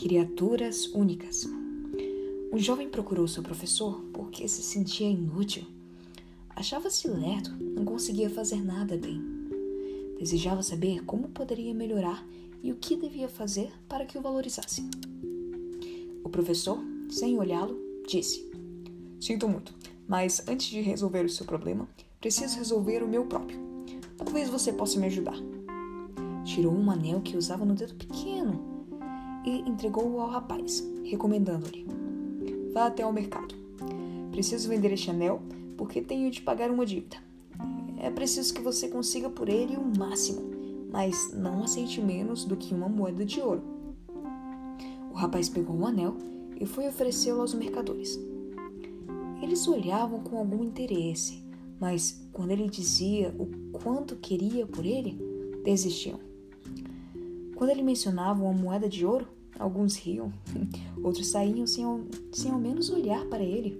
Criaturas únicas. O jovem procurou seu professor porque se sentia inútil. Achava-se lerdo, não conseguia fazer nada bem. Desejava saber como poderia melhorar e o que devia fazer para que o valorizasse. O professor, sem olhá-lo, disse: Sinto muito, mas antes de resolver o seu problema, preciso resolver o meu próprio. Talvez você possa me ajudar. Tirou um anel que usava no dedo pequeno e entregou-o ao rapaz, recomendando-lhe: Vá até ao mercado. Preciso vender este anel porque tenho de pagar uma dívida. É preciso que você consiga por ele o máximo, mas não aceite menos do que uma moeda de ouro. O rapaz pegou o anel e foi oferecê-lo aos mercadores. Eles olhavam com algum interesse, mas quando ele dizia o quanto queria por ele, desistiam. Quando ele mencionava uma moeda de ouro, alguns riam, outros saíam sem ao, sem ao menos olhar para ele.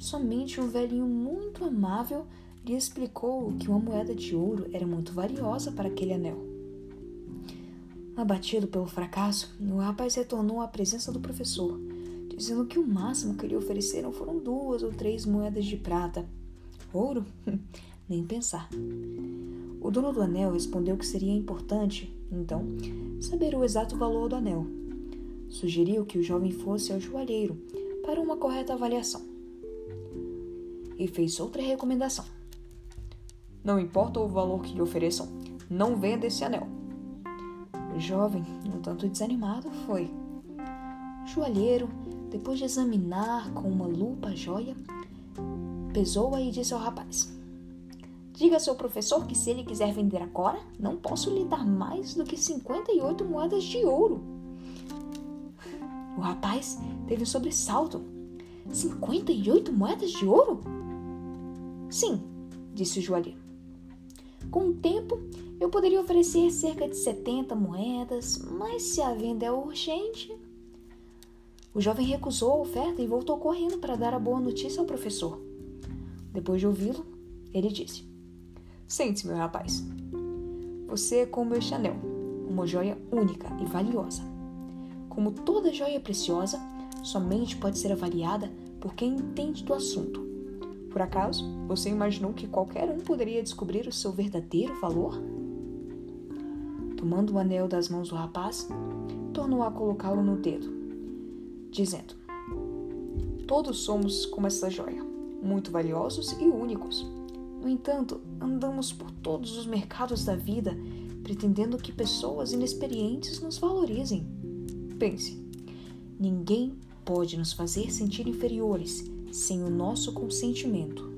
Somente um velhinho muito amável lhe explicou que uma moeda de ouro era muito valiosa para aquele anel. Abatido pelo fracasso, o rapaz retornou à presença do professor, dizendo que o máximo que lhe ofereceram foram duas ou três moedas de prata. Ouro? Nem pensar. O dono do anel respondeu que seria importante, então, saber o exato valor do anel. Sugeriu que o jovem fosse ao joalheiro para uma correta avaliação. E fez outra recomendação. Não importa o valor que lhe ofereçam, não venda esse anel. O jovem, um tanto desanimado, foi. O joalheiro, depois de examinar com uma lupa a joia, pesou-a e disse ao rapaz: Diga ao seu professor que se ele quiser vender agora, não posso lhe dar mais do que 58 moedas de ouro. O rapaz teve um sobressalto. 58 moedas de ouro? Sim, disse o joalheiro. Com o tempo, eu poderia oferecer cerca de 70 moedas, mas se a venda é urgente. O jovem recusou a oferta e voltou correndo para dar a boa notícia ao professor. Depois de ouvi-lo, ele disse: Sente-se, meu rapaz. Você é como este anel, uma joia única e valiosa. Como toda joia preciosa, somente pode ser avaliada por quem entende do assunto. Por acaso, você imaginou que qualquer um poderia descobrir o seu verdadeiro valor? Tomando o anel das mãos do rapaz, tornou a colocá-lo no dedo, dizendo: Todos somos como essa joia, muito valiosos e únicos. No entanto, andamos por todos os mercados da vida pretendendo que pessoas inexperientes nos valorizem. Pense: ninguém pode nos fazer sentir inferiores sem o nosso consentimento.